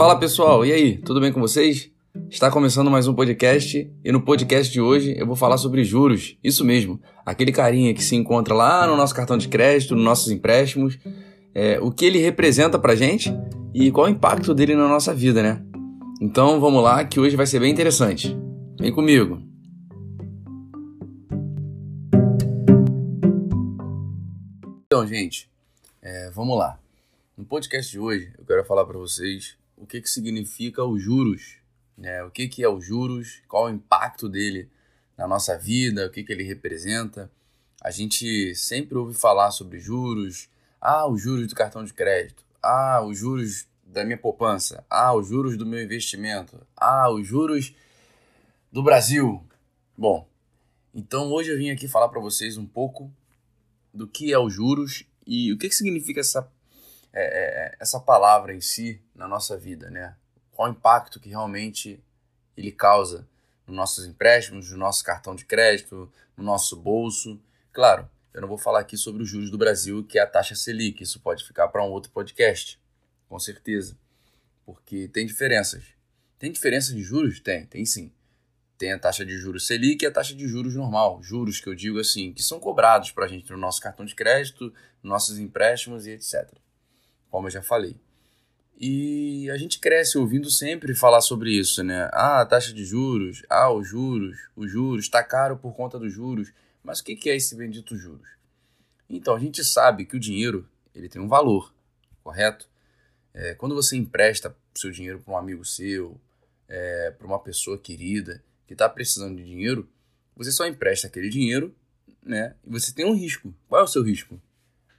Fala pessoal, e aí, tudo bem com vocês? Está começando mais um podcast e no podcast de hoje eu vou falar sobre juros. Isso mesmo, aquele carinha que se encontra lá no nosso cartão de crédito, nos nossos empréstimos, é, o que ele representa pra gente e qual o impacto dele na nossa vida, né? Então vamos lá, que hoje vai ser bem interessante. Vem comigo. Então, gente, é, vamos lá. No podcast de hoje, eu quero falar para vocês o que, que significa os juros, né? O que, que é os juros, qual o impacto dele na nossa vida, o que, que ele representa. A gente sempre ouve falar sobre juros, ah, os juros do cartão de crédito, ah, os juros da minha poupança, ah, os juros do meu investimento, ah, os juros do Brasil. Bom, então hoje eu vim aqui falar para vocês um pouco do que é os juros e o que, que significa essa é, é, essa palavra em si na nossa vida, né? Qual o impacto que realmente ele causa nos nossos empréstimos, no nosso cartão de crédito, no nosso bolso. Claro, eu não vou falar aqui sobre os juros do Brasil, que é a taxa Selic, isso pode ficar para um outro podcast, com certeza, porque tem diferenças. Tem diferença de juros? Tem, tem sim. Tem a taxa de juros Selic e a taxa de juros normal. Juros que eu digo assim, que são cobrados para a gente no nosso cartão de crédito, nossos empréstimos e etc como eu já falei. E a gente cresce ouvindo sempre falar sobre isso, né? Ah, a taxa de juros, ah, os juros, os juros, está caro por conta dos juros. Mas o que é esse bendito juros? Então, a gente sabe que o dinheiro ele tem um valor, correto? É, quando você empresta seu dinheiro para um amigo seu, é, para uma pessoa querida que está precisando de dinheiro, você só empresta aquele dinheiro, né? E você tem um risco. Qual é o seu risco?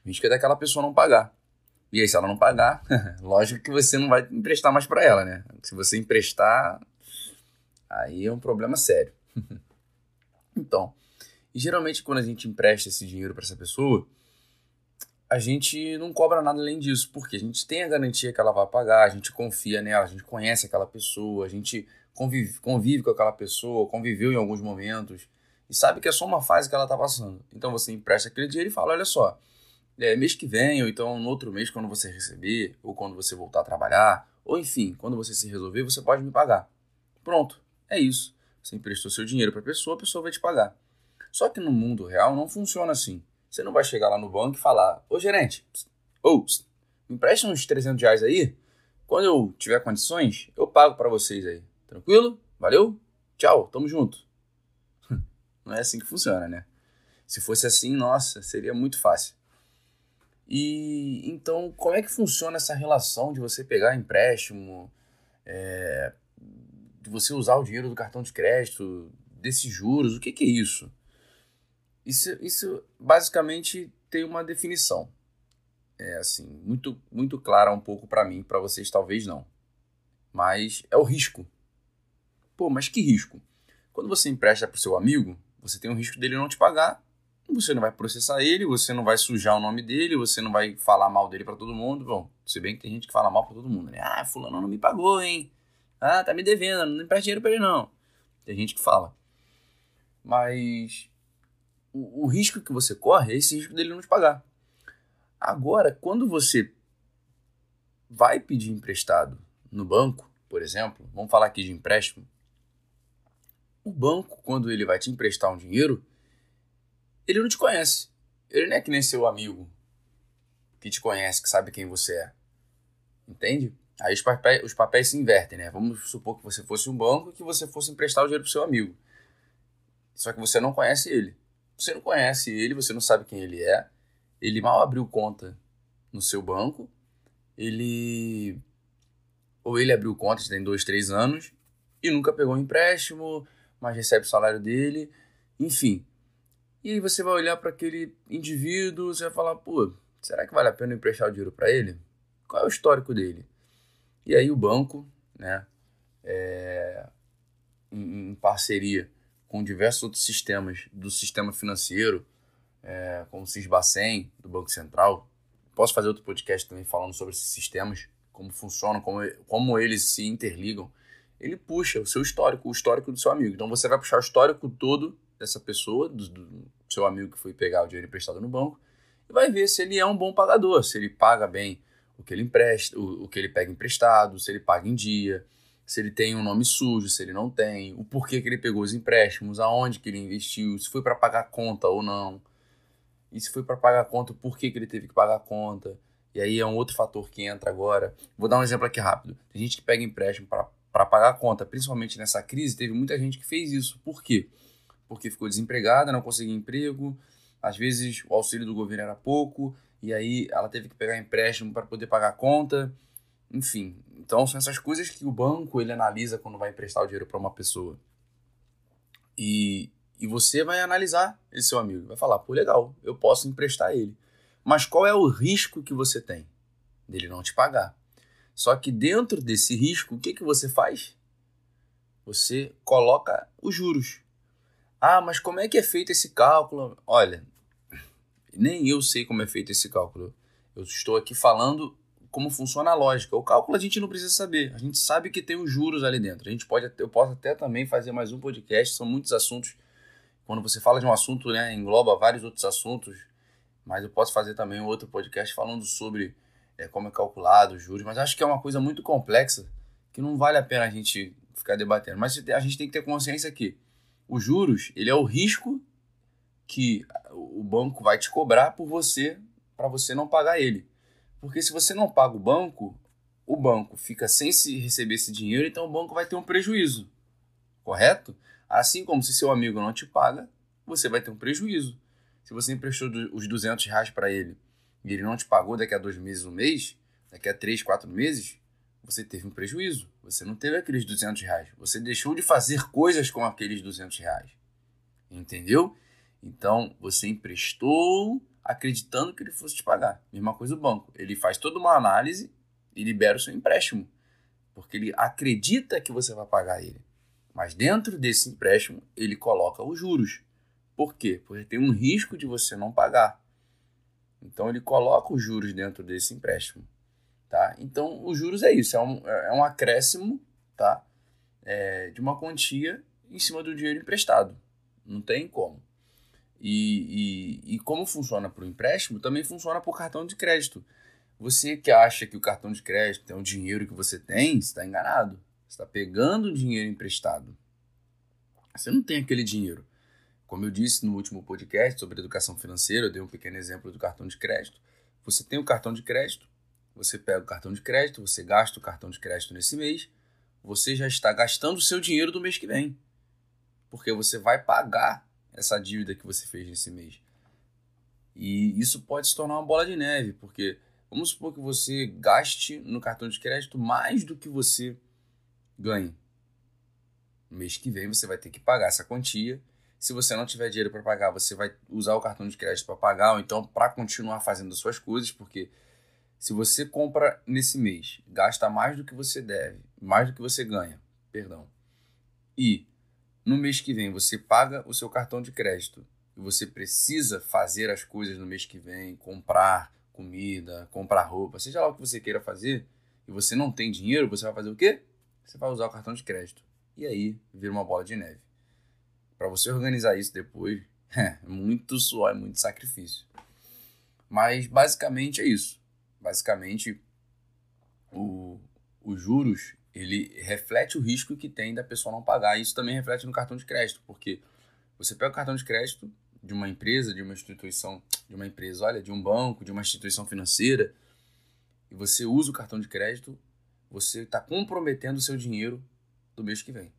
O risco é daquela pessoa não pagar. E aí, se ela não pagar, lógico que você não vai emprestar mais para ela, né? Se você emprestar, aí é um problema sério. então, geralmente quando a gente empresta esse dinheiro para essa pessoa, a gente não cobra nada além disso, porque a gente tem a garantia que ela vai pagar, a gente confia nela, a gente conhece aquela pessoa, a gente convive, convive com aquela pessoa, conviveu em alguns momentos e sabe que é só uma fase que ela está passando. Então você empresta aquele dinheiro e fala: olha só, é, mês que vem, ou então no outro mês, quando você receber, ou quando você voltar a trabalhar, ou enfim, quando você se resolver, você pode me pagar. Pronto, é isso. Você emprestou seu dinheiro para a pessoa, a pessoa vai te pagar. Só que no mundo real não funciona assim. Você não vai chegar lá no banco e falar: Ô gerente, ou me empresta uns 300 reais aí. Quando eu tiver condições, eu pago para vocês aí. Tranquilo? Valeu? Tchau, tamo junto. Não é assim que funciona, né? Se fosse assim, nossa, seria muito fácil. E então, como é que funciona essa relação de você pegar empréstimo, é, de você usar o dinheiro do cartão de crédito, desses juros? O que, que é isso? isso? Isso basicamente tem uma definição. É assim, muito, muito clara um pouco para mim, para vocês talvez não. Mas é o risco. Pô, mas que risco? Quando você empresta para o seu amigo, você tem o risco dele não te pagar você não vai processar ele, você não vai sujar o nome dele, você não vai falar mal dele para todo mundo. Bom, se bem que tem gente que fala mal para todo mundo, né? Ah, fulano não me pagou, hein? Ah, tá me devendo, não empresta dinheiro para ele não. Tem gente que fala. Mas o, o risco que você corre é esse risco dele não te pagar. Agora, quando você vai pedir emprestado no banco, por exemplo, vamos falar aqui de empréstimo, o banco, quando ele vai te emprestar um dinheiro, ele não te conhece. Ele não é que nem seu amigo que te conhece, que sabe quem você é. Entende? Aí os papéis, os papéis se invertem, né? Vamos supor que você fosse um banco e que você fosse emprestar o dinheiro pro seu amigo. Só que você não conhece ele. Você não conhece ele, você não sabe quem ele é. Ele mal abriu conta no seu banco. Ele. Ou ele abriu conta, tem dois, três anos, e nunca pegou um empréstimo, mas recebe o salário dele. Enfim, e aí você vai olhar para aquele indivíduo, você vai falar, pô, será que vale a pena emprestar o dinheiro para ele? Qual é o histórico dele? E aí o banco, né, é, em, em, parceria com diversos outros sistemas do sistema financeiro, é, como o Cisbacen, do Banco Central, posso fazer outro podcast também falando sobre esses sistemas, como funcionam, como, como eles se interligam. Ele puxa o seu histórico, o histórico do seu amigo. Então você vai puxar o histórico todo dessa pessoa, do, do, seu amigo que foi pegar o dinheiro emprestado no banco, e vai ver se ele é um bom pagador, se ele paga bem o que ele empresta, o, o que ele pega emprestado, se ele paga em dia, se ele tem um nome sujo, se ele não tem, o porquê que ele pegou os empréstimos, aonde que ele investiu, se foi para pagar conta ou não. E se foi para pagar conta, por que, que ele teve que pagar conta? E aí é um outro fator que entra agora. Vou dar um exemplo aqui rápido. Tem gente que pega empréstimo para pagar a conta, principalmente nessa crise, teve muita gente que fez isso. Por quê? Porque ficou desempregada, não conseguia emprego, às vezes o auxílio do governo era pouco, e aí ela teve que pegar empréstimo para poder pagar a conta. Enfim, então são essas coisas que o banco ele analisa quando vai emprestar o dinheiro para uma pessoa. E, e você vai analisar esse seu amigo, vai falar, pô, legal, eu posso emprestar ele. Mas qual é o risco que você tem dele não te pagar? Só que dentro desse risco, o que, que você faz? Você coloca os juros. Ah, mas como é que é feito esse cálculo? Olha, nem eu sei como é feito esse cálculo. Eu estou aqui falando como funciona a lógica. O cálculo a gente não precisa saber. A gente sabe que tem os juros ali dentro. A gente pode, eu posso até também fazer mais um podcast. São muitos assuntos. Quando você fala de um assunto, né, engloba vários outros assuntos. Mas eu posso fazer também um outro podcast falando sobre é, como é calculado os juros. Mas acho que é uma coisa muito complexa que não vale a pena a gente ficar debatendo. Mas a gente tem que ter consciência que os juros ele é o risco que o banco vai te cobrar por você para você não pagar ele. Porque se você não paga o banco, o banco fica sem se receber esse dinheiro, então o banco vai ter um prejuízo. Correto? Assim como se seu amigo não te paga, você vai ter um prejuízo. Se você emprestou os 200 reais para ele e ele não te pagou daqui a dois meses, um mês, daqui a três, quatro meses, você teve um prejuízo. Você não teve aqueles 200 reais. Você deixou de fazer coisas com aqueles 200 reais. Entendeu? Então, você emprestou acreditando que ele fosse te pagar. Mesma coisa o banco. Ele faz toda uma análise e libera o seu empréstimo. Porque ele acredita que você vai pagar ele. Mas dentro desse empréstimo, ele coloca os juros. Por quê? Porque tem um risco de você não pagar. Então ele coloca os juros dentro desse empréstimo. Tá? Então os juros é isso, é um, é um acréscimo tá? É, de uma quantia em cima do dinheiro emprestado. Não tem como. E, e, e como funciona para o empréstimo, também funciona para o cartão de crédito. Você que acha que o cartão de crédito é um dinheiro que você tem, está enganado. Você está pegando dinheiro emprestado. Você não tem aquele dinheiro. Como eu disse no último podcast sobre educação financeira, eu dei um pequeno exemplo do cartão de crédito. Você tem o cartão de crédito, você pega o cartão de crédito, você gasta o cartão de crédito nesse mês, você já está gastando o seu dinheiro do mês que vem. Porque você vai pagar essa dívida que você fez nesse mês. E isso pode se tornar uma bola de neve, porque vamos supor que você gaste no cartão de crédito mais do que você ganhe. No mês que vem você vai ter que pagar essa quantia. Se você não tiver dinheiro para pagar, você vai usar o cartão de crédito para pagar, ou então para continuar fazendo as suas coisas, porque se você compra nesse mês, gasta mais do que você deve, mais do que você ganha, perdão, e no mês que vem você paga o seu cartão de crédito e você precisa fazer as coisas no mês que vem, comprar comida, comprar roupa, seja lá o que você queira fazer, e você não tem dinheiro, você vai fazer o quê? Você vai usar o cartão de crédito. E aí vira uma bola de neve. Para você organizar isso depois, é muito suor, é muito sacrifício. Mas basicamente é isso. Basicamente, o, os juros ele reflete o risco que tem da pessoa não pagar. Isso também reflete no cartão de crédito, porque você pega o cartão de crédito de uma empresa, de uma instituição, de uma empresa, olha, de um banco, de uma instituição financeira, e você usa o cartão de crédito, você está comprometendo o seu dinheiro do mês que vem.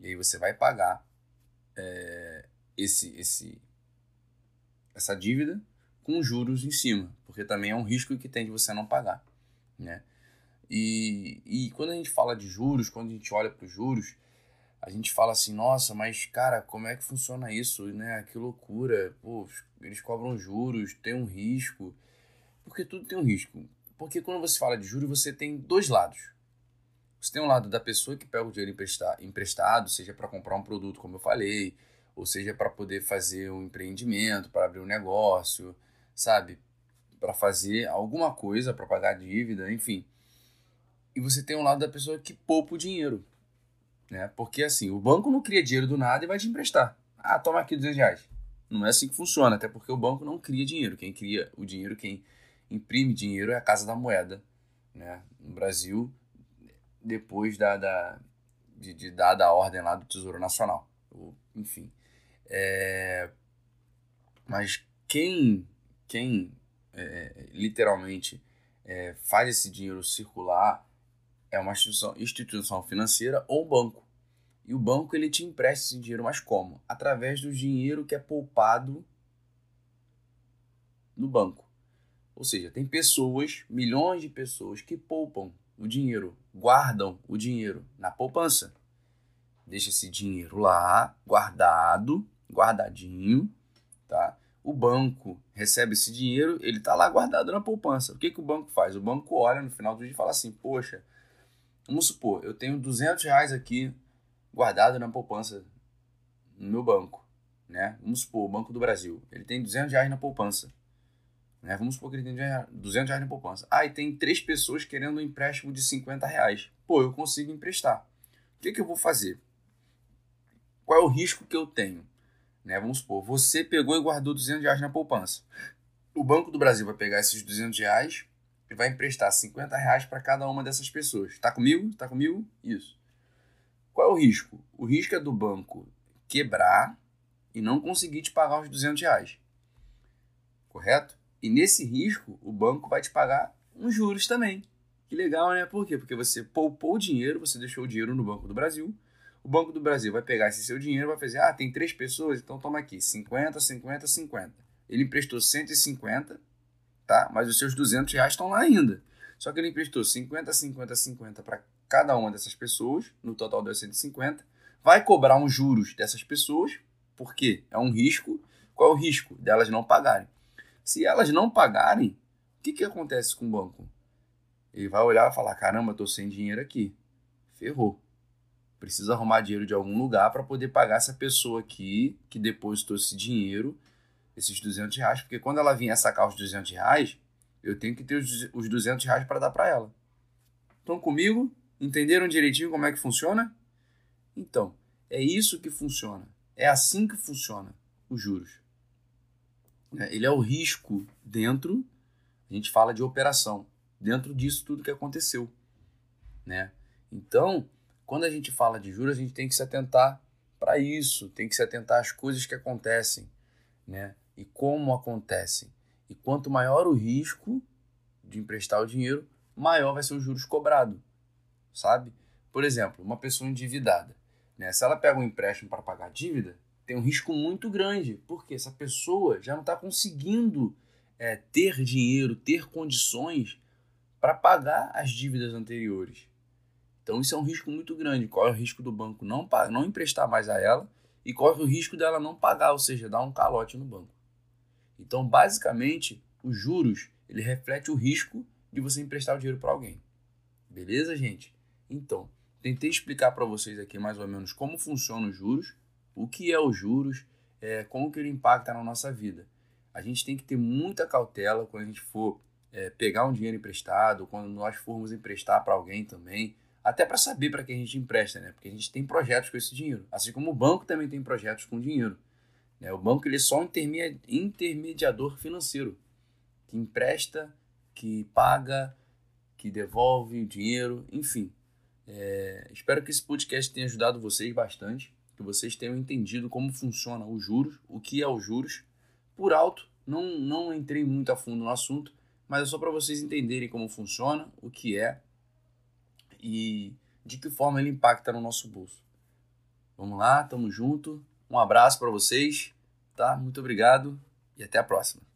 E aí você vai pagar é, esse, esse, essa dívida com juros em cima, porque também é um risco que tem de você não pagar, né? E, e quando a gente fala de juros, quando a gente olha para os juros, a gente fala assim, nossa, mas cara, como é que funciona isso, né? Que loucura, pô, eles cobram juros, tem um risco. Porque tudo tem um risco. Porque quando você fala de juros, você tem dois lados. Você tem um lado da pessoa que pega o dinheiro emprestado, seja para comprar um produto, como eu falei, ou seja para poder fazer um empreendimento, para abrir um negócio, sabe? Para fazer alguma coisa, para pagar dívida, enfim. E você tem um lado da pessoa que poupa o dinheiro. Né? Porque assim, o banco não cria dinheiro do nada e vai te emprestar. Ah, toma aqui 200 reais. Não é assim que funciona, até porque o banco não cria dinheiro. Quem cria o dinheiro, quem imprime dinheiro é a Casa da Moeda, né? No Brasil, depois da, da de, de dada a ordem lá do Tesouro Nacional. Enfim. É, mas quem, quem é, literalmente é, faz esse dinheiro circular é uma instituição, instituição financeira ou banco. E o banco ele te empresta esse dinheiro, mas como? Através do dinheiro que é poupado no banco. Ou seja, tem pessoas, milhões de pessoas que poupam o dinheiro, guardam o dinheiro na poupança. Deixa esse dinheiro lá, guardado, guardadinho, tá? O banco recebe esse dinheiro, ele está lá guardado na poupança. O que, que o banco faz? O banco olha no final do dia e fala assim: Poxa, vamos supor, eu tenho 200 reais aqui guardado na poupança no meu banco. Né? Vamos supor, o Banco do Brasil, ele tem 200 reais na poupança. Né? Vamos supor que ele tem 200 reais na poupança. Ah, e tem três pessoas querendo um empréstimo de 50 reais. Pô, eu consigo emprestar. O que, que eu vou fazer? Qual é o risco que eu tenho? Né? Vamos supor, você pegou e guardou 200 reais na poupança. O Banco do Brasil vai pegar esses 200 reais e vai emprestar 50 reais para cada uma dessas pessoas. Está comigo? Está comigo? Isso. Qual é o risco? O risco é do banco quebrar e não conseguir te pagar os 200 reais. Correto? E nesse risco, o banco vai te pagar uns juros também. Que legal, né? Por quê? Porque você poupou o dinheiro, você deixou o dinheiro no Banco do Brasil, o Banco do Brasil vai pegar esse seu dinheiro vai fazer: ah, tem três pessoas, então toma aqui, 50, 50, 50. Ele emprestou 150, tá? Mas os seus 200 reais estão lá ainda. Só que ele emprestou 50, 50, 50 para cada uma dessas pessoas, no total deu 150. Vai cobrar uns juros dessas pessoas, porque é um risco. Qual é o risco? Delas não pagarem. Se elas não pagarem, o que, que acontece com o banco? Ele vai olhar e falar: caramba, estou sem dinheiro aqui. Ferrou precisa arrumar dinheiro de algum lugar para poder pagar essa pessoa aqui que depositou esse dinheiro, esses 200 reais, porque quando ela vier sacar os 200 reais, eu tenho que ter os 200 reais para dar para ela. Estão comigo? Entenderam direitinho como é que funciona? Então, é isso que funciona. É assim que funciona os juros. É, ele é o risco dentro, a gente fala de operação, dentro disso tudo que aconteceu. Né? Então, quando a gente fala de juros, a gente tem que se atentar para isso, tem que se atentar às coisas que acontecem, né? E como acontecem. E quanto maior o risco de emprestar o dinheiro, maior vai ser os juros cobrado, sabe? Por exemplo, uma pessoa endividada, né? Se ela pega um empréstimo para pagar a dívida, tem um risco muito grande, porque essa pessoa já não está conseguindo é, ter dinheiro, ter condições para pagar as dívidas anteriores. Então isso é um risco muito grande. É o risco do banco não, não emprestar mais a ela e é o risco dela não pagar, ou seja, dar um calote no banco. Então, basicamente, os juros ele reflete o risco de você emprestar o dinheiro para alguém. Beleza, gente? Então, tentei explicar para vocês aqui mais ou menos como funcionam os juros, o que é os juros, é, como que ele impacta na nossa vida. A gente tem que ter muita cautela quando a gente for é, pegar um dinheiro emprestado, quando nós formos emprestar para alguém também até para saber para quem a gente empresta, né? Porque a gente tem projetos com esse dinheiro, assim como o banco também tem projetos com dinheiro. Né? O banco ele é só um intermediador financeiro que empresta, que paga, que devolve o dinheiro, enfim. É, espero que esse podcast tenha ajudado vocês bastante, que vocês tenham entendido como funciona os juros, o que é os juros. Por alto, não, não entrei muito a fundo no assunto, mas é só para vocês entenderem como funciona, o que é e de que forma ele impacta no nosso bolso. Vamos lá, tamo junto. Um abraço para vocês, tá? Muito obrigado e até a próxima.